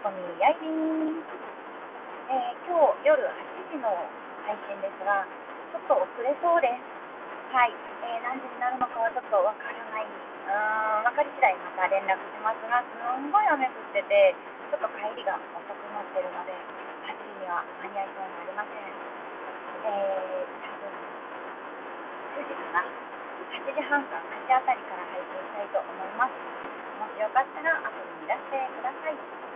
コミやいびん、えー、今日夜8時の配信ですが、ちょっと遅れそうです。はい、えー、何時になるのかはちょっとわからない。うーん、分かり次第また連絡しますが、すんごい雨降ってて、ちょっと帰りが遅くなってるので、8時には間に合いそうになりません。えー、多分、9時かな。8時半か9時あたりから配信したいと思います。もしよかったら遊びにいらしてください。